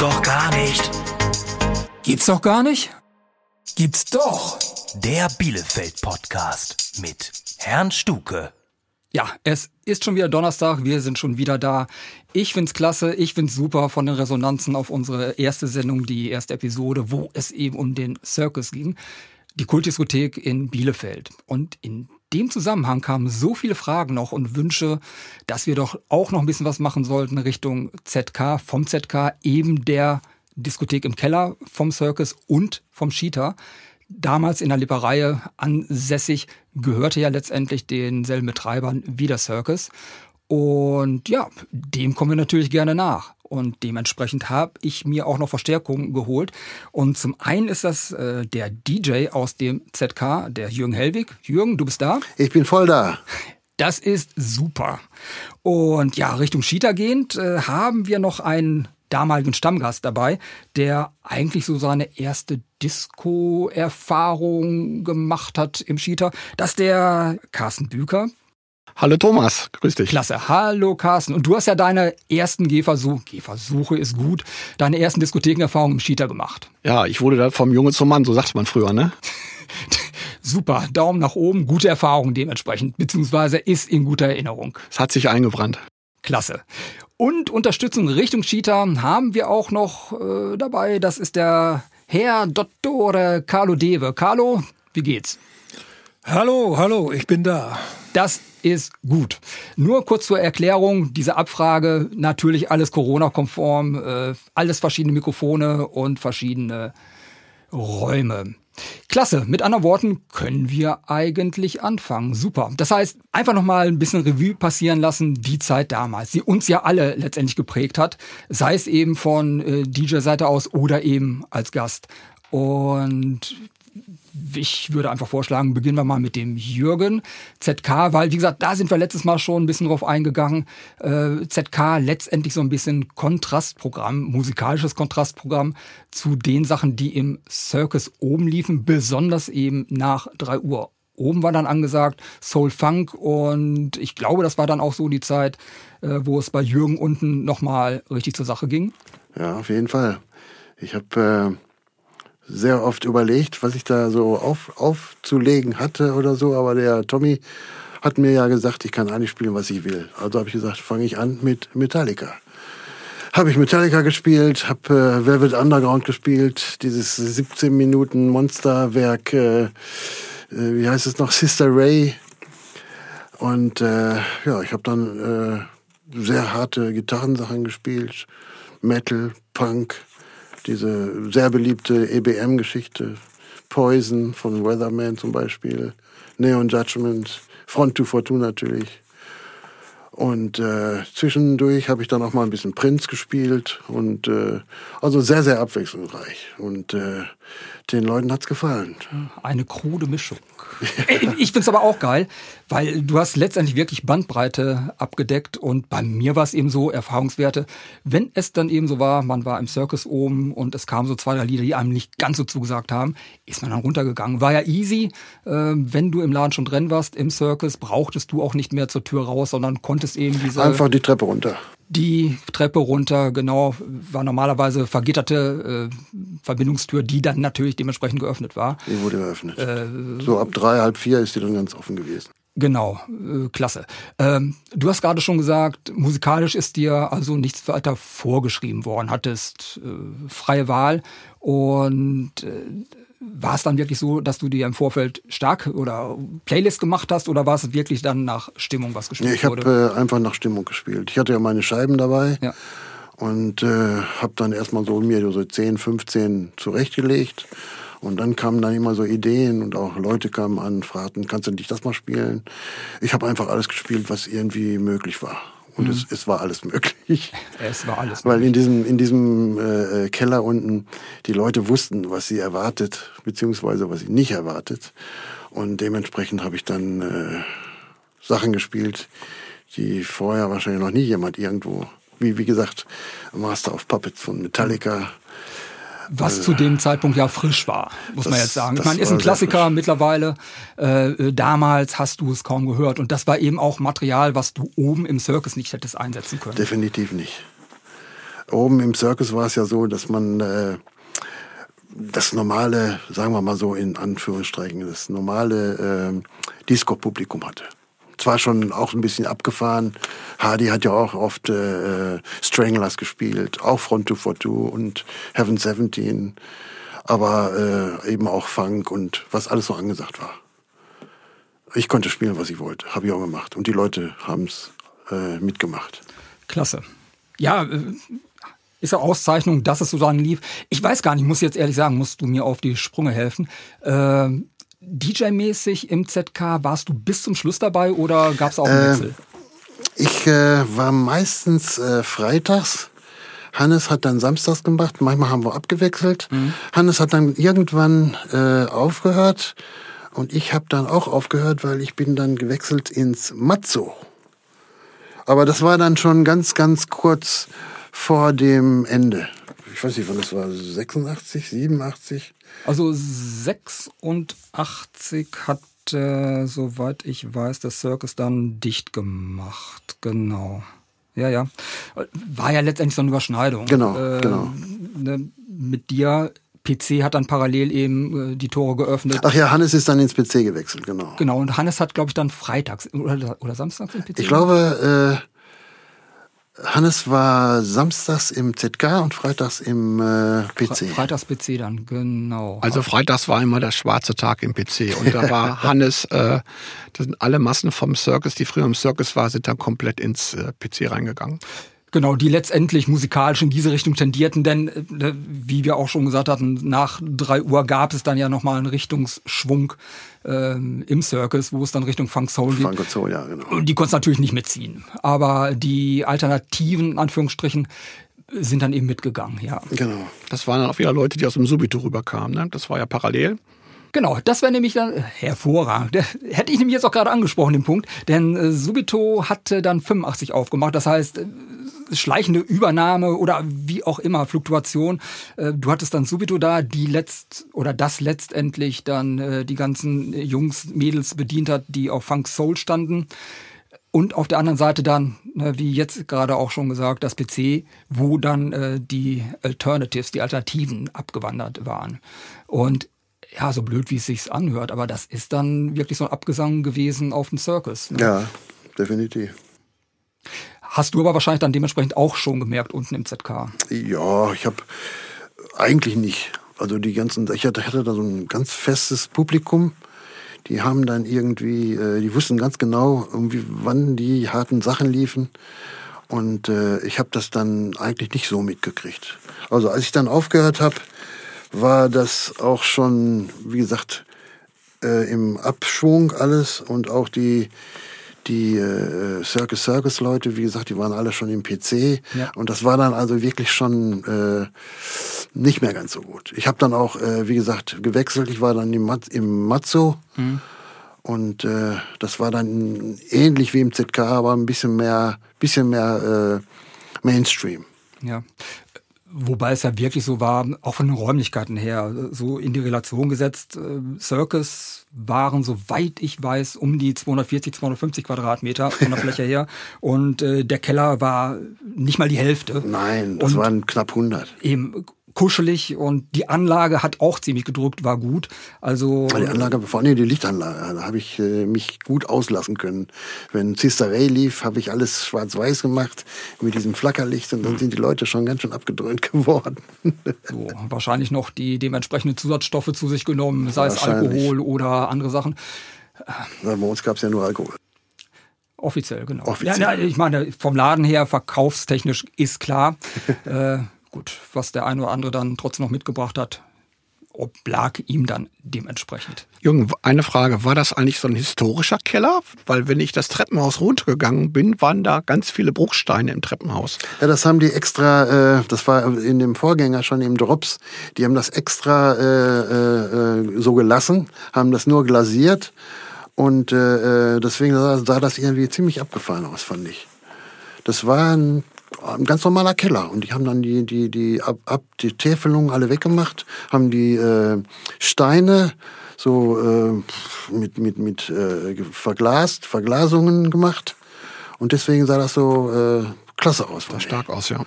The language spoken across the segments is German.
doch gar nicht. Gibt's doch gar nicht? Gibt's doch. Der Bielefeld-Podcast mit Herrn Stuke. Ja, es ist schon wieder Donnerstag, wir sind schon wieder da. Ich find's klasse, ich find's super von den Resonanzen auf unsere erste Sendung, die erste Episode, wo es eben um den Circus ging. Die Kultdiskothek in Bielefeld. Und in dem Zusammenhang kamen so viele Fragen noch und Wünsche, dass wir doch auch noch ein bisschen was machen sollten Richtung ZK, vom ZK, eben der Diskothek im Keller vom Circus und vom Cheetah. Damals in der Lipperei ansässig, gehörte ja letztendlich denselben Betreibern wie der Circus. Und ja, dem kommen wir natürlich gerne nach. Und dementsprechend habe ich mir auch noch Verstärkung geholt. Und zum einen ist das äh, der DJ aus dem ZK, der Jürgen Hellwig. Jürgen, du bist da? Ich bin voll da. Das ist super. Und ja, Richtung Cheetah gehend äh, haben wir noch einen damaligen Stammgast dabei, der eigentlich so seine erste Disco-Erfahrung gemacht hat im Cheetah. Das ist der Carsten Büker. Hallo Thomas, grüß dich. Klasse. Hallo Carsten. Und du hast ja deine ersten Gehversuche, Gehversuche ist gut, deine ersten Diskothekenerfahrungen im Cheetah gemacht. Ja, ich wurde da vom Junge zum Mann, so sagt man früher, ne? Super, Daumen nach oben, gute Erfahrung dementsprechend, beziehungsweise ist in guter Erinnerung. Es hat sich eingebrannt. Klasse. Und Unterstützung Richtung Cheetah haben wir auch noch äh, dabei. Das ist der Herr Dottore Carlo Dewe. Carlo, wie geht's? Hallo, hallo, ich bin da. Das ist gut. Nur kurz zur Erklärung, diese Abfrage, natürlich alles Corona-konform, äh, alles verschiedene Mikrofone und verschiedene Räume. Klasse, mit anderen Worten können wir eigentlich anfangen. Super. Das heißt, einfach nochmal ein bisschen Revue passieren lassen, die Zeit damals, die uns ja alle letztendlich geprägt hat, sei es eben von äh, DJ-Seite aus oder eben als Gast. Und ich würde einfach vorschlagen, beginnen wir mal mit dem Jürgen ZK, weil wie gesagt, da sind wir letztes Mal schon ein bisschen drauf eingegangen. Äh, ZK letztendlich so ein bisschen Kontrastprogramm, musikalisches Kontrastprogramm zu den Sachen, die im Circus oben liefen, besonders eben nach drei Uhr. Oben war dann angesagt Soul Funk und ich glaube, das war dann auch so die Zeit, äh, wo es bei Jürgen unten nochmal richtig zur Sache ging. Ja, auf jeden Fall. Ich habe äh sehr oft überlegt, was ich da so auf, aufzulegen hatte oder so, aber der Tommy hat mir ja gesagt, ich kann eigentlich spielen, was ich will. Also habe ich gesagt, fange ich an mit Metallica. Habe ich Metallica gespielt, habe äh, Velvet Underground gespielt, dieses 17 Minuten Monsterwerk, äh, äh, wie heißt es noch, Sister Ray. Und äh, ja, ich habe dann äh, sehr harte Gitarrensachen gespielt, Metal, Punk, diese sehr beliebte EBM-Geschichte, Poison von Weatherman zum Beispiel, Neon Judgment, Front to Fortune natürlich. Und äh, zwischendurch habe ich dann auch mal ein bisschen Prince gespielt und äh, also sehr, sehr abwechslungsreich. Und äh, den Leuten hat's gefallen. Eine krude Mischung. ich find's aber auch geil, weil du hast letztendlich wirklich Bandbreite abgedeckt und bei mir war es eben so, Erfahrungswerte, wenn es dann eben so war, man war im Circus oben und es kamen so zwei, drei Lieder, die einem nicht ganz so zugesagt haben, ist man dann runtergegangen. War ja easy, äh, wenn du im Laden schon drin warst, im Circus, brauchtest du auch nicht mehr zur Tür raus, sondern konntest eben diese... Einfach die Treppe runter die Treppe runter, genau, war normalerweise vergitterte äh, Verbindungstür, die dann natürlich dementsprechend geöffnet war. Die wurde geöffnet. Äh, so ab drei, halb vier ist die dann ganz offen gewesen. Genau, äh, klasse. Ähm, du hast gerade schon gesagt, musikalisch ist dir also nichts weiter vorgeschrieben worden, hattest äh, freie Wahl und äh, war es dann wirklich so, dass du dir im Vorfeld stark oder Playlist gemacht hast oder war es wirklich dann nach Stimmung was gespielt nee, ich habe äh, einfach nach Stimmung gespielt. Ich hatte ja meine Scheiben dabei ja. und äh, habe dann erstmal so mir so 10, 15 zurechtgelegt. Und dann kamen dann immer so Ideen und auch Leute kamen an und fragten, kannst du nicht das mal spielen? Ich habe einfach alles gespielt, was irgendwie möglich war. Und mhm. es, es war alles möglich. Es war alles möglich. Weil in diesem, in diesem äh, Keller unten die Leute wussten, was sie erwartet, beziehungsweise was sie nicht erwartet. Und dementsprechend habe ich dann äh, Sachen gespielt, die vorher wahrscheinlich noch nie jemand irgendwo, wie, wie gesagt, Master of Puppets von Metallica, was zu dem Zeitpunkt ja frisch war, muss das, man jetzt sagen. Ich meine, ist ein Klassiker mittlerweile. Äh, damals hast du es kaum gehört. Und das war eben auch Material, was du oben im Circus nicht hättest einsetzen können. Definitiv nicht. oben im Circus war es ja so, dass man äh, das normale, sagen wir mal so in Anführungsstrichen, das normale äh, Disco-Publikum hatte. Zwar schon auch ein bisschen abgefahren. Hardy hat ja auch oft äh, Stranglers gespielt, auch Front 242 und Heaven 17, aber äh, eben auch Funk und was alles so angesagt war. Ich konnte spielen, was ich wollte, habe ich auch gemacht. Und die Leute haben es äh, mitgemacht. Klasse. Ja, äh, ist eine Auszeichnung, dass es so dann lief. Ich weiß gar nicht, muss jetzt ehrlich sagen, musst du mir auf die Sprünge helfen. Äh, DJ-mäßig im ZK, warst du bis zum Schluss dabei oder gab es auch einen Äh, Wechsel? Ich äh, war meistens äh, freitags. Hannes hat dann samstags gemacht. Manchmal haben wir abgewechselt. Hannes hat dann irgendwann äh, aufgehört und ich habe dann auch aufgehört, weil ich bin dann gewechselt ins Mazzo. Aber das war dann schon ganz, ganz kurz vor dem Ende. Ich weiß nicht, wann das war. 86, 87? Also 86 hat, äh, soweit ich weiß, der Circus dann dicht gemacht. Genau. Ja, ja. War ja letztendlich so eine Überschneidung. Genau, Äh, genau. Ne, mit dir, PC hat dann parallel eben äh, die Tore geöffnet. Ach ja, Hannes ist dann ins PC gewechselt, genau. Genau, und Hannes hat, glaube ich, dann freitags oder, oder samstags im PC. Ich glaube, äh, Hannes war samstags im ZK und freitags im äh, PC. Freitags PC dann, genau. Also freitags war immer der schwarze Tag im PC und da war Hannes, äh, da sind alle Massen vom Circus, die früher im Circus war, sind dann komplett ins äh, PC reingegangen. Genau, die letztendlich musikalisch in diese Richtung tendierten, denn äh, wie wir auch schon gesagt hatten, nach drei Uhr gab es dann ja nochmal einen Richtungsschwung ähm, im Circus, wo es dann Richtung Funk Soul geht. Funk und Soul, ja, genau. Und die konnten natürlich nicht mitziehen. Aber die Alternativen, in Anführungsstrichen, sind dann eben mitgegangen, ja. Genau. Das waren dann auch wieder Leute, die aus dem Subito rüberkamen. Ne? Das war ja parallel. Genau, das wäre nämlich dann hervorragend. Hätte ich nämlich jetzt auch gerade angesprochen, den Punkt. Denn äh, Subito hatte dann 85 aufgemacht. Das heißt, äh, schleichende Übernahme oder wie auch immer, Fluktuation. Äh, du hattest dann Subito da, die letzt oder das letztendlich dann äh, die ganzen Jungs, Mädels bedient hat, die auf Funk Soul standen. Und auf der anderen Seite dann, ne, wie jetzt gerade auch schon gesagt, das PC, wo dann äh, die Alternatives, die Alternativen abgewandert waren. Und ja, so blöd wie es sich anhört, aber das ist dann wirklich so ein Abgesang gewesen auf den Circus. Ne? Ja, definitiv. Hast du aber wahrscheinlich dann dementsprechend auch schon gemerkt unten im ZK. Ja, ich habe eigentlich nicht. Also die ganzen, ich hatte, da so ein ganz festes Publikum. Die haben dann irgendwie, äh, die wussten ganz genau, irgendwie, wann die harten Sachen liefen. Und äh, ich habe das dann eigentlich nicht so mitgekriegt. Also als ich dann aufgehört habe, war das auch schon, wie gesagt, äh, im Abschwung alles und auch die die äh, Circus Circus Leute, wie gesagt, die waren alle schon im PC Ja. und das war dann also wirklich schon äh, nicht mehr ganz so gut. Ich habe dann auch, äh, wie gesagt, gewechselt. Ich war dann im, Mat im Mazzo und äh, das war dann ähnlich wie im ZK, aber ein bisschen mehr, bisschen mehr äh, Mainstream. Ja. Wobei es ja wirklich so war, auch von den Räumlichkeiten her, so in die Relation gesetzt. äh, Circus waren, soweit ich weiß, um die 240, 250 Quadratmeter von der Fläche her. Und äh, der Keller war nicht mal die Hälfte. Nein, das Und waren knapp 100. eben kuschelig und die Anlage hat auch ziemlich gedrückt, war gut. Also Die Anlage, vor allem die Lichtanlage, da habe ich äh, mich gut auslassen können. Wenn Sister Ray lief, habe ich alles schwarz-weiß gemacht mit diesem Flackerlicht und dann sind die Leute schon ganz schön abgedröhnt geworden. so, wahrscheinlich noch die dementsprechenden Zusatzstoffe zu sich genommen, sei es. Alkohol oder andere Sachen. Bei uns gab es ja nur Alkohol. Offiziell, genau. Offiziell. Ja, ja, ich meine, vom Laden her, verkaufstechnisch ist klar. äh, gut, was der eine oder andere dann trotzdem noch mitgebracht hat, oblag ihm dann dementsprechend. Jürgen, eine Frage. War das eigentlich so ein historischer Keller? Weil wenn ich das Treppenhaus runtergegangen bin, waren da ganz viele Bruchsteine im Treppenhaus. Ja, das haben die extra, äh, das war in dem Vorgänger schon im Drops, die haben das extra äh, äh, äh, so gelassen, haben das nur glasiert und äh, äh, deswegen sah, sah das irgendwie ziemlich abgefahren aus, fand ich. Das war ein, ein ganz normaler Keller und die haben dann die, die, die, ab, ab, die Täfelungen alle weggemacht, haben die äh, Steine so äh, mit, mit, mit äh, verglast, Verglasungen gemacht und deswegen sah das so äh, klasse aus. ich. Stark aus, ja.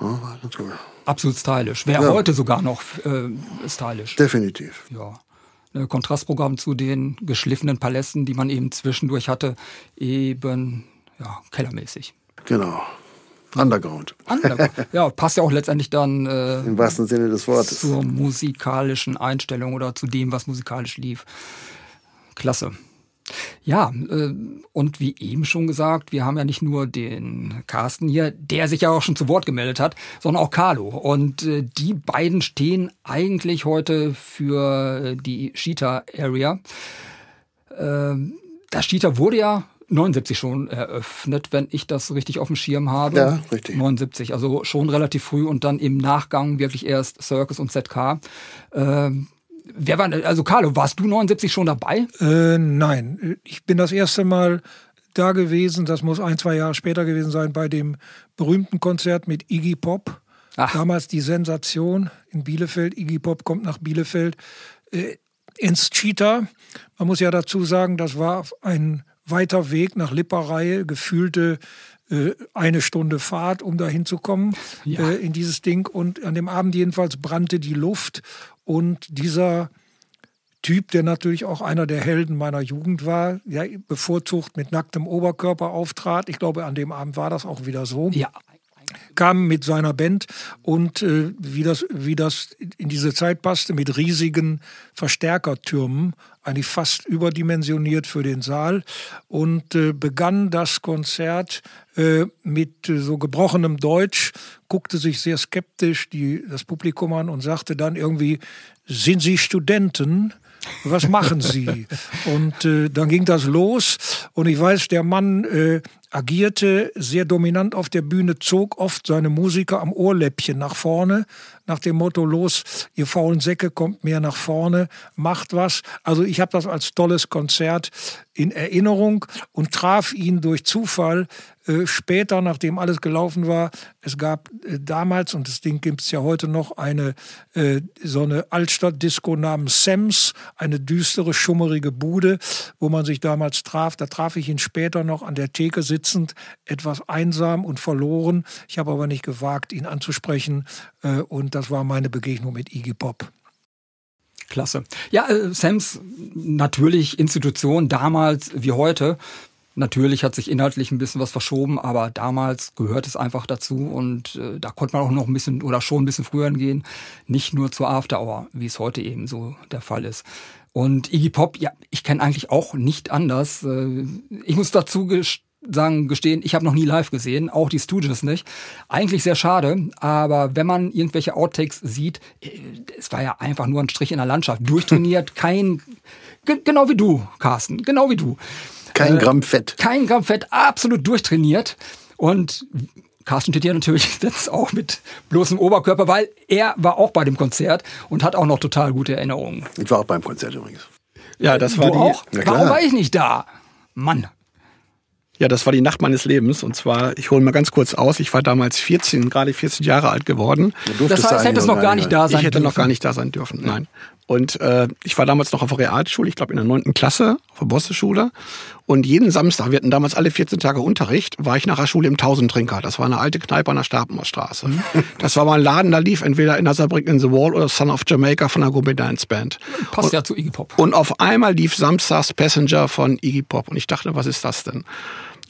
Ja, war ganz cool. Absolut stylisch. Wäre Ja. heute sogar noch äh, stylisch. Definitiv. Ja. Ein Kontrastprogramm zu den geschliffenen Palästen, die man eben zwischendurch hatte, eben ja, kellermäßig. Genau. Underground. Andere. ja, passt ja auch letztendlich dann äh, Im wahrsten Sinne des Wortes. zur musikalischen Einstellung oder zu dem, was musikalisch lief. Klasse. Ja, äh, und wie eben schon gesagt, wir haben ja nicht nur den Carsten hier, der sich ja auch schon zu Wort gemeldet hat, sondern auch Carlo. Und äh, die beiden stehen eigentlich heute für die Cheetah Area. Ähm, das Cheetah wurde ja 79 schon eröffnet, wenn ich das richtig auf dem Schirm habe. Ja, richtig. 79, also schon relativ früh und dann im Nachgang wirklich erst Circus und ZK. Ähm, wer war, also Carlo, warst du 79 schon dabei? Äh, nein, ich bin das erste Mal da gewesen, das muss ein, zwei Jahre später gewesen sein, bei dem berühmten Konzert mit Iggy Pop. Ach. Damals die Sensation in Bielefeld. Iggy Pop kommt nach Bielefeld äh, ins Cheetah. Man muss ja dazu sagen, das war ein weiter Weg nach Lipperei, gefühlte äh, eine Stunde Fahrt, um da hinzukommen Ja. äh, in dieses Ding. Und an dem Abend jedenfalls brannte die Luft und dieser Typ, der natürlich auch einer der Helden meiner Jugend war, ja, bevorzugt mit nacktem Oberkörper auftrat. Ich glaube, an dem Abend war das auch wieder so Ja. Kam mit seiner Band und äh, wie, das, wie das in diese Zeit passte, mit riesigen Verstärkertürmen, eigentlich fast überdimensioniert für den Saal und äh, begann das Konzert äh, mit äh, so gebrochenem Deutsch, guckte sich sehr skeptisch die, das Publikum an und sagte dann irgendwie, sind Sie Studenten? Was machen Sie? und äh, dann ging das los und ich weiß, der Mann äh, agierte sehr dominant auf der Bühne, zog oft seine Musiker am Ohrläppchen nach vorne, nach dem Motto, los, ihr faulen Säcke, kommt mehr nach vorne, macht was. Also ich habe das als tolles Konzert in Erinnerung und traf ihn durch Zufall äh, später, nachdem alles gelaufen war. Es gab äh, damals, und das Ding gibt es ja heute noch, eine äh, so eine Altstadtdisco namens Sams, eine düstere, schummerige Bude, wo man sich damals traf. Da traf ich ihn später noch an der Theke sitzend, etwas einsam und verloren. Ich habe aber nicht gewagt, ihn anzusprechen. Äh, und das war meine Begegnung mit Iggy Pop. Klasse. Ja, äh, Sams natürlich Institution damals wie heute. Natürlich hat sich inhaltlich ein bisschen was verschoben, aber damals gehört es einfach dazu und äh, da konnte man auch noch ein bisschen oder schon ein bisschen früher hingehen, nicht nur zur After Hour, wie es heute eben so der Fall ist. Und Iggy Pop, ja, ich kenne eigentlich auch nicht anders. Äh, Ich muss dazu ges- sagen, gestehen, ich habe noch nie live gesehen, auch die Stooges nicht. Eigentlich sehr schade, aber wenn man irgendwelche Outtakes sieht, äh, es war ja einfach nur ein Strich in der Landschaft, durchtrainiert, kein, ge- genau wie du, Carsten, genau wie du. Kein Gramm Fett. Kein Gramm Fett, absolut durchtrainiert. Und Carsten steht hier natürlich jetzt auch mit bloßem Oberkörper, weil er war auch bei dem Konzert und hat auch noch total gute Erinnerungen. Ich war auch beim Konzert übrigens. Ja, das Du war die, auch? Klar. Warum war ich nicht da? Mann. Ja, das war die Nacht meines Lebens. Und zwar, ich hole mal ganz kurz aus, ich war damals 14, gerade 14 Jahre alt geworden. Das heißt, eigentlich hättest noch gar nicht da sein Ich hätte noch dürfen. gar nicht da sein dürfen, nein. Und äh, ich war damals noch auf der Realschule, ich glaube in der neunten Klasse, auf der Bosse-Schule. Und jeden Samstag, wir hatten damals alle 14 Tage Unterricht, war ich nach der Schule im Tausendtrinker. Das war eine alte Kneipe an der Stapenstraße. Das war mal ein Laden, da lief entweder in Saarbrücken in the Wall oder Son of Jamaica von der Gourmet Dance Band. Passt ja zu Iggy Pop. Und auf einmal lief samstags Passenger von Iggy Pop. Und ich dachte, was ist das denn?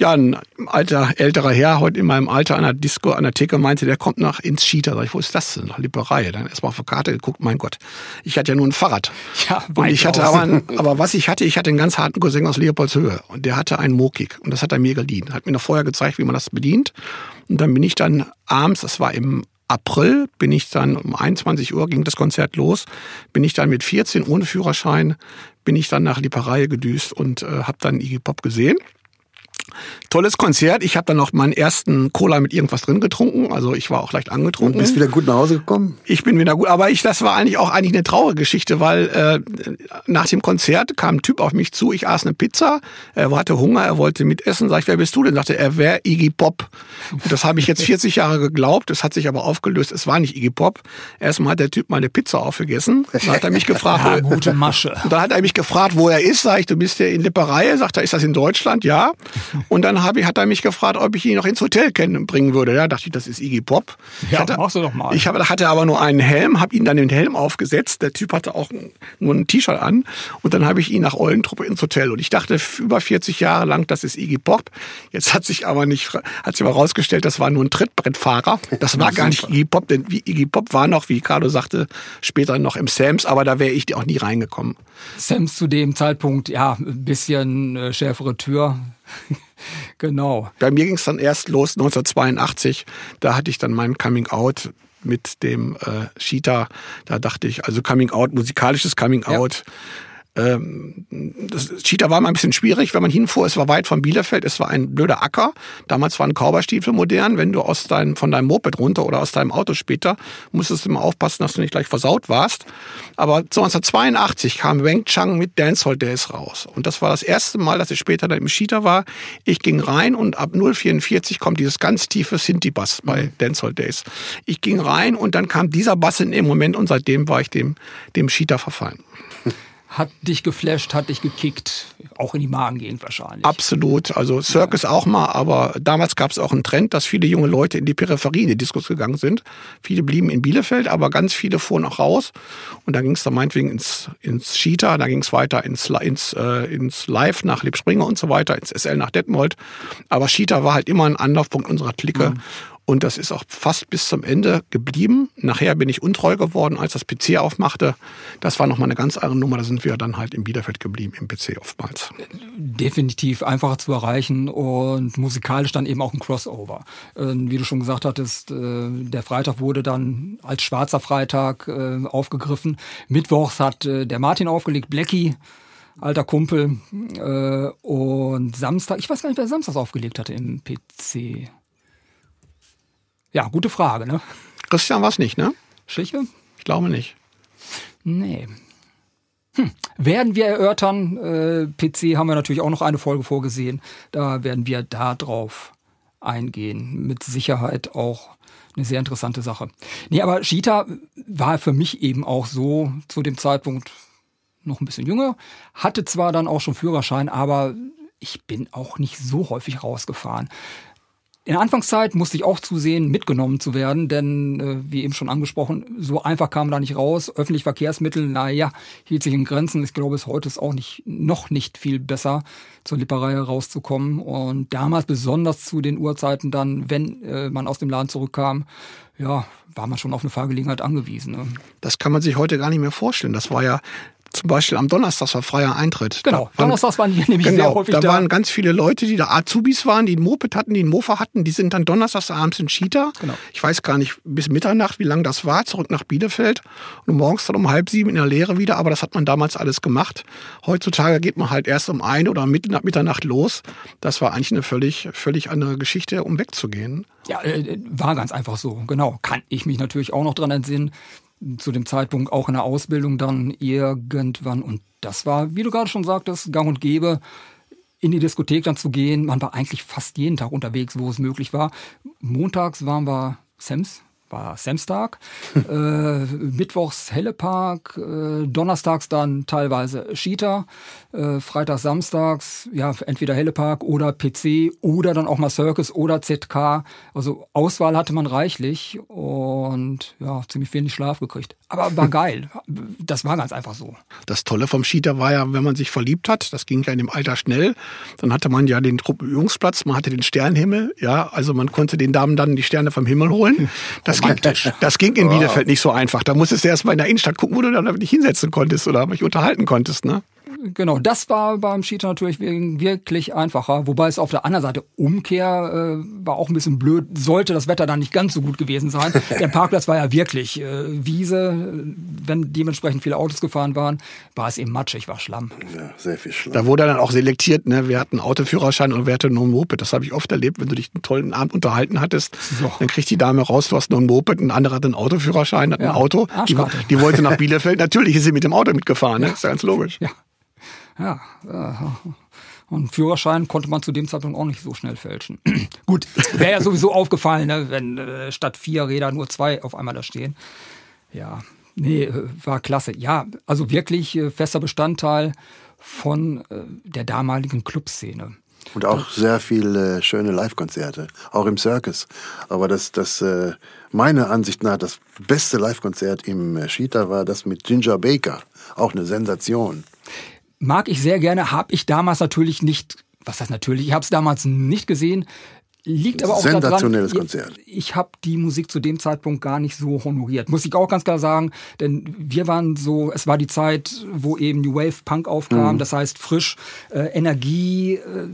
Ja, ein alter, älterer Herr, heute in meinem Alter an der Disco, an der Theke, meinte, der kommt nach ins Cheetah. Sag ich, wo ist das denn? Nach Lipperei. Dann erstmal auf die Karte geguckt, mein Gott. Ich hatte ja nur ein Fahrrad. Ja, und ich hatte aber, ein, aber was ich hatte, ich hatte einen ganz harten Cousin aus Leopoldshöhe. Und der hatte einen Mokik. Und das hat er mir geliehen. Hat mir noch vorher gezeigt, wie man das bedient. Und dann bin ich dann abends, das war im April, bin ich dann um 21 Uhr ging das Konzert los, bin ich dann mit 14 ohne Führerschein, bin ich dann nach Lipperei gedüst und äh, habe dann Iggy Pop gesehen. Tolles Konzert. Ich habe dann noch meinen ersten Cola mit irgendwas drin getrunken. Also ich war auch leicht Und angetrunken. bist wieder gut nach Hause gekommen? Ich bin wieder gut, aber ich, das war eigentlich auch eigentlich eine traurige Geschichte, weil äh, nach dem Konzert kam ein Typ auf mich zu, ich aß eine Pizza, er hatte Hunger, er wollte mitessen, sag ich, wer bist du denn? Sagte er, wer Iggy Pop. Und das habe ich jetzt 40 Jahre geglaubt, das hat sich aber aufgelöst, es war nicht Iggy Pop. Erstmal hat der Typ meine Pizza aufgegessen, dann hat er mich gefragt, Ja, wo- gute Masche. und dann hat er mich gefragt, wo er ist. Sag ich, du bist ja in Lipperei. Sagt er, ist das in Deutschland? Ja. Und dann hab ich, hat er mich gefragt, ob ich ihn noch ins Hotel bringen würde. Ja, dachte ich, das ist Iggy Pop. Ja, ich hatte, machst du doch mal. Ich hatte aber nur einen Helm, habe ihn dann den Helm aufgesetzt. Der Typ hatte auch nur ein T-Shirt an. Und dann habe ich ihn nach Eulentruppe ins Hotel. Und ich dachte über 40 Jahre lang, das ist Iggy Pop. Jetzt hat sich aber nicht, hat sich aber rausgestellt, das war nur ein Trittbrettfahrer. Das war gar nicht Iggy Pop, denn Iggy Pop war noch, wie Carlo sagte, später noch im Sams, aber da wäre ich auch nie reingekommen. Sams zu dem Zeitpunkt, ja, ein bisschen äh, schärfere Tür. genau. Bei mir ging es dann erst los 1982. Da hatte ich dann mein Coming Out mit dem äh, Cheetah. Da dachte ich, also Coming Out, musikalisches Coming Out. Ja ähm, das Cheetah war mal ein bisschen schwierig, wenn man hinfuhr. Es war weit von Bielefeld, es war ein blöder Acker. Damals waren Kauberstiefel modern. Wenn du aus dein, von deinem Moped runter oder aus deinem Auto später, musstest du immer aufpassen, dass du nicht gleich versaut warst. Aber 1982 kam Wang Chang mit Dancehall Days raus. Und das war das erste Mal, dass ich später dann im Cheetah war. Ich ging rein und ab 044 kommt dieses ganz tiefe Sinti-Bass bei mhm. Dancehall Days. Ich ging rein und dann kam dieser Bass in dem Moment und seitdem war ich dem, dem Cheetah verfallen hat dich geflasht, hat dich gekickt, auch in die Magen gehend wahrscheinlich. Absolut. Also Circus ja. auch mal, aber damals gab es auch einen Trend, dass viele junge Leute in die Peripherie in die Diskos gegangen sind. Viele blieben in Bielefeld, aber ganz viele fuhren auch raus. Und da ging es dann meinetwegen ins, ins Cheetah, da ging es weiter ins, ins, äh, ins Live nach Liebspringer und so weiter, ins SL nach Detmold. Aber Cheetah war halt immer ein Anlaufpunkt unserer Clique. Mhm. Und das ist auch fast bis zum Ende geblieben. Nachher bin ich untreu geworden, als das PC aufmachte. Das war nochmal eine ganz andere Nummer. Da sind wir dann halt im Bielefeld geblieben, im PC oftmals. Definitiv einfacher zu erreichen und musikalisch dann eben auch ein Crossover. Ähm, wie du schon gesagt hattest, äh, der Freitag wurde dann als schwarzer Freitag äh, aufgegriffen. Mittwochs hat äh, der Martin aufgelegt, Blackie alter Kumpel. und Samstag, ich weiß gar nicht, wer Samstags aufgelegt hatte im PC. Ja, gute Frage, ne? Christian war es nicht, ne? Schliche? Ich glaube nicht. Nee. Hm. Werden wir erörtern. Äh, PC haben wir natürlich auch noch eine Folge vorgesehen. Da werden wir da drauf eingehen. Mit Sicherheit auch eine sehr interessante Sache. Nee, aber Cheetah war für mich eben auch so zu dem Zeitpunkt noch ein bisschen jünger. Hatte zwar dann auch schon Führerschein, aber ich bin auch nicht so häufig rausgefahren. In der Anfangszeit musste ich auch zusehen, mitgenommen zu werden, denn äh, wie eben schon angesprochen, so einfach kam da nicht raus. Öffentliche Verkehrsmittel, naja, hielt sich in Grenzen. Ich glaube, es heute ist auch nicht, noch nicht viel besser, zur Lipperei rauszukommen. Und damals besonders zu den Uhrzeiten dann, wenn äh, man aus dem Laden zurückkam, ja, war man schon auf eine Fahrgelegenheit angewiesen. Ne? Das kann man sich heute gar nicht mehr vorstellen. Das war ja zum Beispiel am Donnerstag war freier Eintritt. Genau, da Donnerstags waren wir nämlich genau, sehr häufig da. Da waren ganz viele Leute, die da Azubis waren, die ein Moped hatten, die ein Mofa hatten, die sind dann donnerstags abends in Cheetah. Genau. Ich weiß gar nicht bis Mitternacht, wie lange das war, zurück nach Bielefeld und morgens dann um halb sieben in der Lehre wieder, aber das hat man damals alles gemacht. Heutzutage geht man halt erst um ein oder Mitternacht los. Das war eigentlich eine völlig, völlig andere Geschichte, um wegzugehen. Ja, äh, war ganz einfach so, genau. Kann ich mich natürlich auch noch dran entsinnen zu dem Zeitpunkt auch in der Ausbildung dann irgendwann. Und das war, wie du gerade schon sagtest, gang und gäbe, in die Diskothek dann zu gehen. Man war eigentlich fast jeden Tag unterwegs, wo es möglich war. Montags waren wir Sams, war Samstag, äh, Mittwochs Hellepark, äh, Donnerstags dann teilweise Cheetah, äh, Freitags, Samstags, ja, entweder Hellepark oder PC oder dann auch mal Circus oder ZK. Also Auswahl hatte man reichlich und ja, ziemlich wenig Schlaf gekriegt. Aber war geil. Das war ganz einfach so. Das Tolle vom Cheetah war ja, wenn man sich verliebt hat, das ging ja in dem Alter schnell, dann hatte man ja den Truppenübungsplatz, man hatte den Sternenhimmel, ja, also man konnte den Damen dann die Sterne vom Himmel holen. Das ging, das ging in Bielefeld nicht so einfach. Da musstest du erst mal in der Innenstadt gucken, wo du dann dich hinsetzen konntest oder dich unterhalten konntest, ne? Genau, das war beim Cheater natürlich wirklich einfacher. Wobei es auf der anderen Seite Umkehr äh, war auch ein bisschen blöd. Sollte das Wetter dann nicht ganz so gut gewesen sein. der Parkplatz war ja wirklich äh, Wiese. Wenn dementsprechend viele Autos gefahren waren, war es eben matschig, war Schlamm. Ja, sehr viel Schlamm. Da wurde dann auch selektiert, ne? wer hat einen Autoführerschein und wer hatte nur ein Moped. Das habe ich oft erlebt, wenn du dich einen tollen Abend unterhalten hattest. So. Dann kriegt die Dame raus, du hast nur ein Moped, ein anderer hat einen Autoführerschein, hat ja. ein Auto. Die, die, wollte nach Bielefeld. Natürlich ist sie mit dem Auto mitgefahren, ne? Ja. ist ja ganz logisch. Ja. Ja, äh, und Führerschein konnte man zu dem Zeitpunkt auch nicht so schnell fälschen. Gut, wäre ja sowieso aufgefallen, ne, wenn äh, statt vier Räder nur zwei auf einmal da stehen. Ja, nee, äh, war klasse. Ja, also wirklich äh, fester Bestandteil von äh, der damaligen Clubszene. Und auch sehr viele äh, schöne Live-Konzerte, auch im Circus. Aber das, das äh, meiner Ansicht nach das beste Live-Konzert im äh, Cheetah war das mit Ginger Baker. Auch eine Sensation. Mag ich sehr gerne, habe ich damals natürlich nicht, was heißt natürlich, ich habe es damals nicht gesehen. Liegt aber auch Sensationelles daran, Konzert. Ich habe die Musik zu dem Zeitpunkt gar nicht so honoriert. Muss ich auch ganz klar sagen, denn wir waren so, es war die Zeit, wo eben New Wave Punk aufkam, Mhm. das heißt frisch, äh, Energie, äh,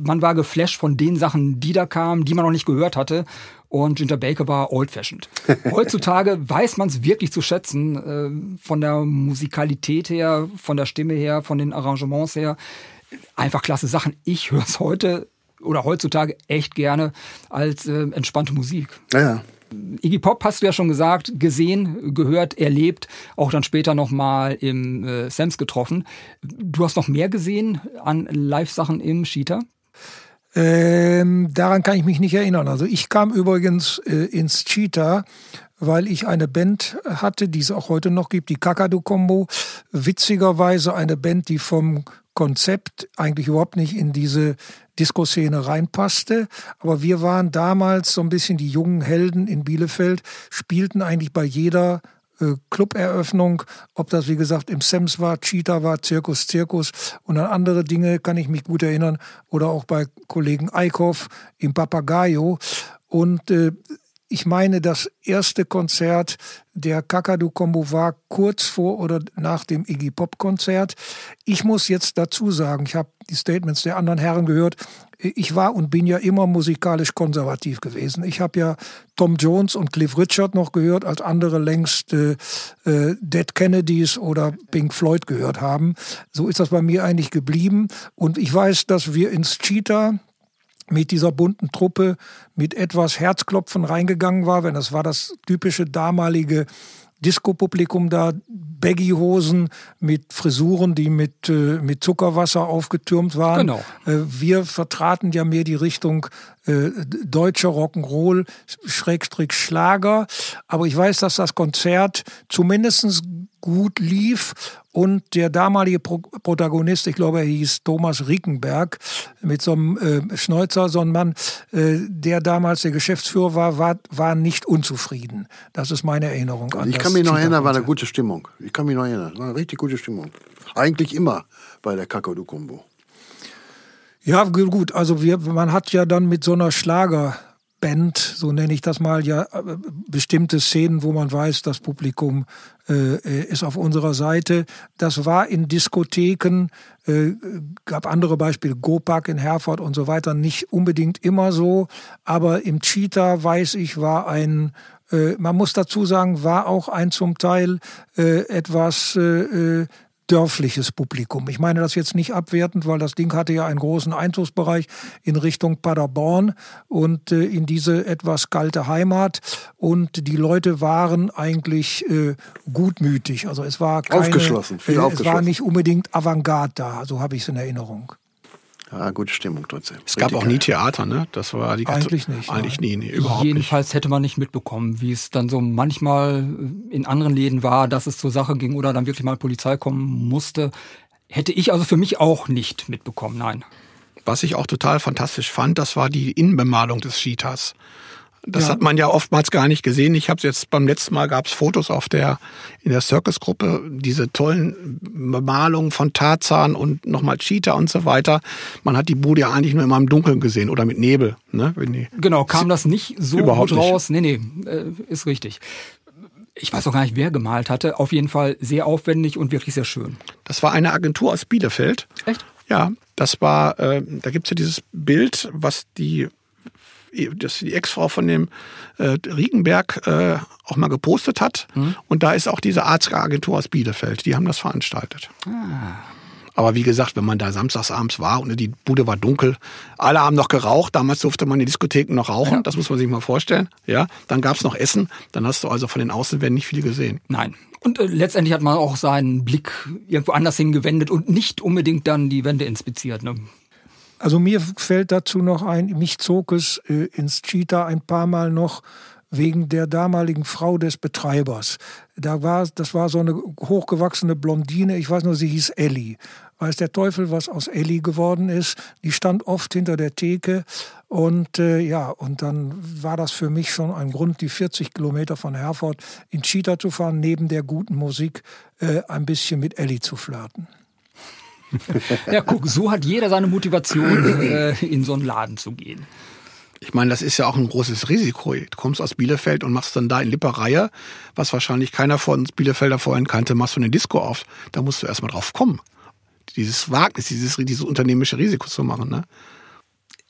man war geflasht von den Sachen, die da kamen, die man noch nicht gehört hatte. Und Ginger Baker war old-fashioned. Heutzutage weiß man es wirklich zu schätzen, äh, von der Musikalität her, von der Stimme her, von den Arrangements her. Einfach klasse Sachen. Ich höre es heute oder heutzutage echt gerne als äh, entspannte Musik. Ja, ja. Iggy Pop hast du ja schon gesagt, gesehen, gehört, erlebt, auch dann später nochmal im äh, Sams getroffen. Du hast noch mehr gesehen an Live-Sachen im Cheetah? Ähm, daran kann ich mich nicht erinnern. Also ich kam übrigens äh, ins Cheetah, weil ich eine Band hatte, die es auch heute noch gibt, die Kakadu Combo. Witzigerweise eine Band, die vom Konzept eigentlich überhaupt nicht in diese Disco-Szene reinpasste. Aber wir waren damals so ein bisschen die jungen Helden in Bielefeld, spielten eigentlich bei jeder äh, Cluberöffnung, ob das wie gesagt im Sems war, Cheetah war, Zirkus, Zirkus und an andere Dinge kann ich mich gut erinnern oder auch bei Kollegen Eickhoff im Papagayo und äh, ich meine, das erste Konzert der Kakadu-Kombo war kurz vor oder nach dem Iggy Pop-Konzert. Ich muss jetzt dazu sagen, ich habe die Statements der anderen Herren gehört, ich war und bin ja immer musikalisch konservativ gewesen. Ich habe ja Tom Jones und Cliff Richard noch gehört, als andere längst äh, äh, Dead Kennedys oder Pink Floyd gehört haben. So ist das bei mir eigentlich geblieben. Und ich weiß, dass wir ins Cheetah mit dieser bunten Truppe mit etwas Herzklopfen reingegangen war, wenn das war das typische damalige Disco-Publikum da, Baggy-Hosen mit Frisuren, die mit, äh, mit Zuckerwasser aufgetürmt waren. Genau. Äh, wir vertraten ja mehr die Richtung äh, deutscher Rock'n'Roll, Schrägstrich Schlager. Aber ich weiß, dass das Konzert zumindest gut lief und der damalige Pro Protagonist, ich glaube, er hieß Thomas Riekenberg, mit so einem äh, Schnäuzer, so ein Mann, äh, der damals der Geschäftsführer war, war, war nicht unzufrieden. Das ist meine Erinnerung an Ich kann mich noch erinnern, war eine gute Stimmung. Ich kann mich noch erinnern, war eine richtig gute Stimmung. Eigentlich immer bei der Kakadu-Kombo. Ja, gu- gut. Also wir, man hat ja dann mit so einer Schlagerband, so nenne ich das mal, ja äh, bestimmte Szenen, wo man weiß, das Publikum äh, ist auf unserer Seite. Das war in Diskotheken, äh, gab andere Beispiele, Gopak in Herford und so weiter, nicht unbedingt immer so. Aber im Cheetah, weiß ich, war ein äh, man muss dazu sagen, war auch ein zum Teil äh, etwas äh, äh, dörfliches Publikum. Ich meine das jetzt nicht abwertend, weil das Ding hatte ja einen großen Einzugsbereich in Richtung Paderborn und äh, in diese etwas kalte Heimat. Und die Leute waren eigentlich äh, gutmütig. Also es war keine, Aufgeschlossen, viel äh, Es war aufgeschlossen. nicht unbedingt Avantgarde da, so habe ich es in Erinnerung. Ja, gute Stimmung trotzdem. Es gab Richtig auch geil. nie Theater, ne? Das war die ganze, Eigentlich nicht, Eigentlich nein. nie, nee, überhaupt nicht. Jedenfalls hätte man nicht mitbekommen, wie es dann so manchmal in anderen Läden war, dass es zur Sache ging oder dann wirklich mal Polizei kommen musste. Hätte ich also für mich auch nicht mitbekommen, nein. Was ich auch total fantastisch fand, das war die Innenbemalung des Cheetahs. Das Ja. hat man ja oftmals gar nicht gesehen. Ich habe jetzt beim letzten Mal gab es Fotos auf der in der Circus-Gruppe, diese tollen Bemalungen von Tarzan und nochmal Cheetah und so weiter. Man hat die Bude ja eigentlich nur immer im Dunkeln gesehen oder mit Nebel. Ne? Genau, kam das nicht so Überhaupt gut nicht. raus. Nee, nee, äh, ist richtig. Ich weiß auch gar nicht, wer gemalt hatte. Auf jeden Fall sehr aufwendig und wirklich sehr schön. das war eine Agentur aus Bielefeld. Echt? Ja, das war, äh, da gibt's ja dieses Bild, was die, das die Ex-Frau von dem äh, Riegenberg äh, auch mal gepostet hat. Und da ist auch diese Arztagentur aus Bielefeld, die haben das veranstaltet. Aber wie gesagt, wenn man da samstagsabends war und die Bude war dunkel, alle haben noch geraucht, damals durfte man in Diskotheken noch rauchen, das muss man sich mal vorstellen. Ja, dann gab's noch Essen, dann hast du also von den Außenwänden nicht viel gesehen. Nein. Und äh, letztendlich hat man auch seinen Blick irgendwo anders hingewendet und nicht unbedingt dann die Wände inspiziert. Ne? Also mir fällt dazu noch ein, mich zog es äh, ins Cheetah ein paar Mal noch, wegen der damaligen Frau des Betreibers. Da war, das war so eine hochgewachsene Blondine, ich weiß nur, sie hieß Ellie. Weiß der Teufel, was aus Ellie geworden ist. Die stand oft hinter der Theke und äh, ja, und dann war das für mich schon ein Grund, die 40 Kilometer von Herford in Cheetah zu fahren, neben der guten Musik äh, ein bisschen mit Ellie zu flirten. Ja, guck, so hat jeder seine Motivation, äh, in so einen Laden zu gehen. Ich meine, das ist ja auch ein großes Risiko. Du kommst aus Bielefeld und machst dann da in Lippereihe, was wahrscheinlich keiner von uns Bielefelder vorhin kannte, machst du eine Disco auf. Da musst du erstmal drauf kommen. Dieses Wagnis, dieses, dieses unternehmerische Risiko zu machen. Ne?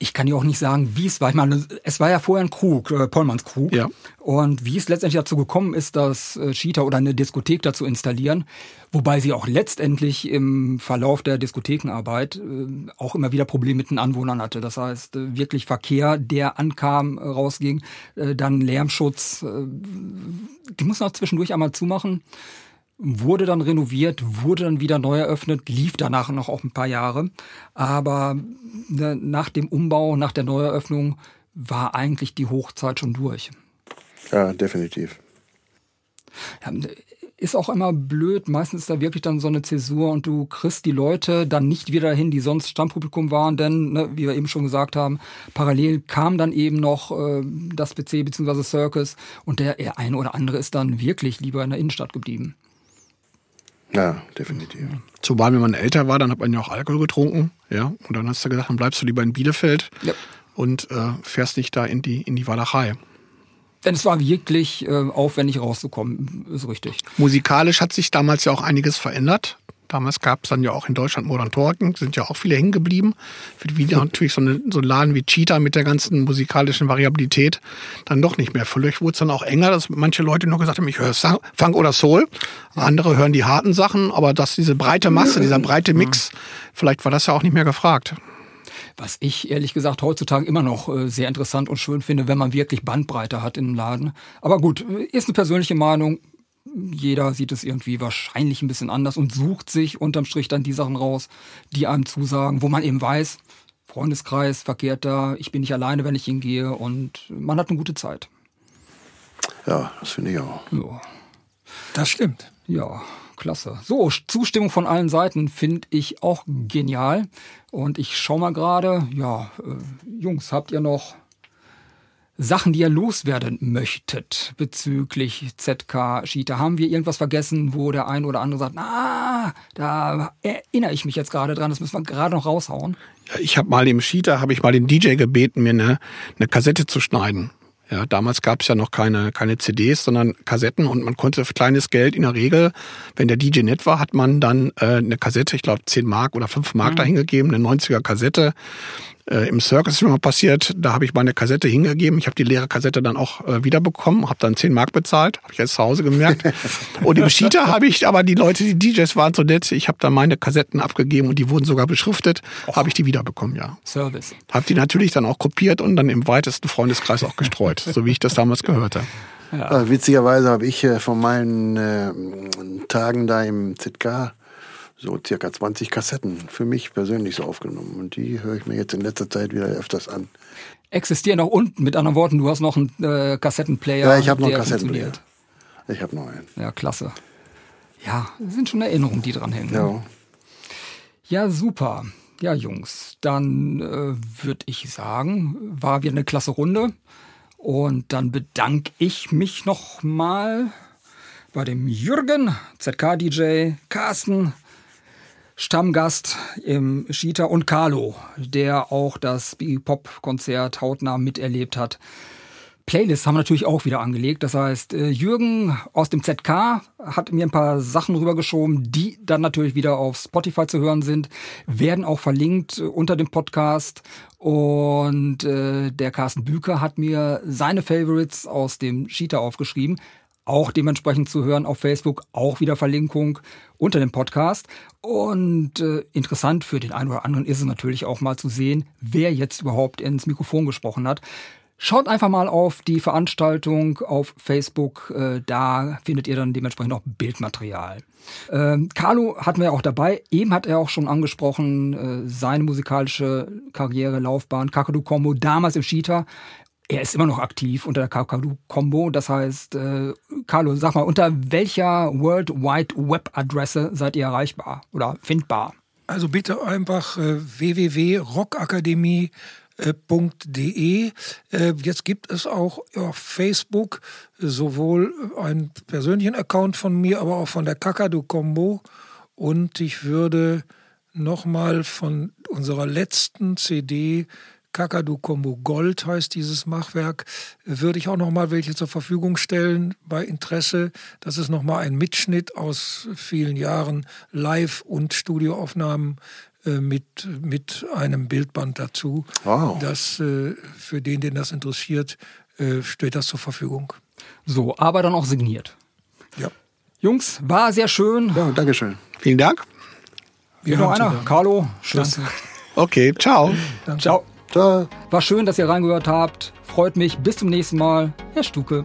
Ich kann ja auch nicht sagen, wie es war. Ich meine, es war ja vorher ein Krug, äh, Pollmanns Krug. Ja. Und wie es letztendlich dazu gekommen ist, das äh, Cheetah oder eine Diskothek dazu installieren, wobei sie auch letztendlich im Verlauf der Diskothekenarbeit äh, auch immer wieder Probleme mit den Anwohnern hatte. Das heißt, äh, wirklich Verkehr, der ankam, äh, rausging, äh, dann Lärmschutz. Äh, die mussten auch zwischendurch einmal zumachen wurde dann renoviert, wurde dann wieder neu eröffnet, lief danach noch auch ein paar Jahre. Aber ne, nach dem Umbau, nach der Neueröffnung war eigentlich die Hochzeit schon durch. Ja, definitiv. Ja, ist auch immer blöd. Meistens ist da wirklich dann so eine Zäsur und du kriegst die Leute dann nicht wieder hin, die sonst Stammpublikum waren, denn, ne, wie wir eben schon gesagt haben, parallel kam dann eben noch äh, das PC bzw. Circus und der eine oder andere ist dann wirklich lieber in der Innenstadt geblieben. Ja, definitiv. Zumal, wenn man älter war, dann hat man ja auch Alkohol getrunken. Ja, und dann hast du gesagt, dann bleibst du lieber in Bielefeld Ja. und äh, fährst nicht da in die, in die Walachei. Denn es war wirklich äh, aufwendig rauszukommen, ist richtig. Musikalisch hat sich damals ja auch einiges verändert. Damals gab es dann ja auch in Deutschland Modern Talking, sind ja auch viele hängen geblieben. Für wieder natürlich so, eine, so ein Laden wie Cheetah mit der ganzen musikalischen Variabilität dann doch nicht mehr. Vielleicht wurde es dann auch enger, dass manche Leute nur gesagt haben, ich höre Funk oder Soul. Andere hören die harten Sachen, aber dass diese breite Masse, dieser breite Mix, vielleicht war das ja auch nicht mehr gefragt. Was ich ehrlich gesagt heutzutage immer noch äh, sehr interessant und schön finde, wenn man wirklich Bandbreite hat im Laden. Aber gut, äh, ist eine persönliche Meinung. Jeder sieht es irgendwie wahrscheinlich ein bisschen anders und sucht sich unterm Strich dann die Sachen raus, die einem zusagen, wo man eben weiß, Freundeskreis verkehrt da, ich bin nicht alleine, wenn ich hingehe und man hat eine gute Zeit. Ja, das finde ich auch. Ja. Das stimmt. Ja, klasse. So, Zustimmung von allen Seiten finde ich auch genial. Und ich schaue mal gerade, ja, äh, Jungs, habt ihr noch Sachen, die ihr loswerden möchtet bezüglich ZK Cheetah? Haben wir irgendwas vergessen, wo der ein oder andere sagt, ah, da erinnere ich mich jetzt gerade dran, das müssen wir gerade noch raushauen? Ich habe mal im Cheetah, habe ich mal den DJ gebeten, mir eine, eine Kassette zu schneiden. Ja, damals gab es ja noch keine, keine CDs, sondern Kassetten und man konnte für kleines Geld in der Regel, wenn der DJ nett war, hat man dann äh, eine Kassette, ich glaube 10 Mark oder 5 Mark dahin gegeben, eine 90er Kassette. Äh, Im Circus ist mir mal passiert, da habe ich meine Kassette hingegeben. Ich habe die leere Kassette dann auch äh, wiederbekommen, habe dann 10 Mark bezahlt, habe ich jetzt zu Hause gemerkt. und im Cheetah habe ich, aber die Leute, die DJs waren so nett, ich habe dann meine Kassetten abgegeben und die wurden sogar beschriftet, habe ich die wiederbekommen, ja. Service. Hab die natürlich dann auch kopiert und dann im weitesten Freundeskreis auch gestreut, so wie ich das damals gehörte. Äh, witzigerweise habe ich von meinen äh, Tagen da im ZK so circa 20 Kassetten für mich persönlich so aufgenommen. Und die höre ich mir jetzt in letzter Zeit wieder öfters an. Existieren auch unten, mit anderen Worten, du hast noch einen äh, Kassettenplayer. Ja, ich habe noch einen Kassettenplayer. Ich habe noch einen. Ja, klasse. Ja, sind schon Erinnerungen, die dran hängen. ne? Ja. Ja, super. Ja, Jungs, dann äh, würde ich sagen, war wieder eine klasse Runde. Und dann bedanke ich mich nochmal bei dem Jürgen, ZK-DJ, Carsten, Stammgast im Cheetah und Carlo, der auch das Biggie Pop-Konzert hautnah miterlebt hat. Playlists haben wir natürlich auch wieder angelegt. Das heißt, äh, Jürgen aus dem ZK hat mir ein paar Sachen rübergeschoben, die dann natürlich wieder auf Spotify zu hören sind, werden auch verlinkt äh, unter dem Podcast. Und äh, der Carsten Büker hat mir seine Favorites aus dem Cheetah aufgeschrieben. Auch dementsprechend zu hören auf Facebook, auch wieder Verlinkung unter dem Podcast. Und äh, interessant für den einen oder anderen ist es natürlich auch mal zu sehen, wer jetzt überhaupt ins Mikrofon gesprochen hat. Schaut einfach mal auf die Veranstaltung auf Facebook, äh, da findet ihr dann dementsprechend auch Bildmaterial. Ähm, Carlo hatten wir auch dabei, eben hat er auch schon angesprochen, äh, seine musikalische Karriere, Laufbahn, Kakadu Combo, damals im Cheetah er ist immer noch aktiv unter der Kakadu-Combo. Das heißt, äh, Carlo, sag mal, unter welcher World Wide Web Adresse seid ihr erreichbar oder findbar? Also bitte einfach äh, www.rockakademie.de. Äh, jetzt gibt es auch auf Facebook sowohl einen persönlichen Account von mir, aber auch von der Kakadu-Combo. Und ich würde nochmal von unserer letzten CD Kakadu Combo Gold heißt dieses Machwerk, würde ich auch noch mal welche zur Verfügung stellen bei Interesse. Das ist noch mal ein Mitschnitt aus vielen Jahren Live- und Studioaufnahmen äh, mit, mit einem Bildband dazu. Wow. Das, äh, für den, den das interessiert, äh, steht das zur Verfügung. So, aber dann auch signiert. Ja. Jungs, war sehr schön. Ja, Dankeschön. Vielen Dank. Wir noch einer. Carlo, tschüss. Danke. Okay, ciao. Ciao. Ciao. War schön, dass ihr reingehört habt. Freut mich. Bis zum nächsten Mal. Herr Stuke.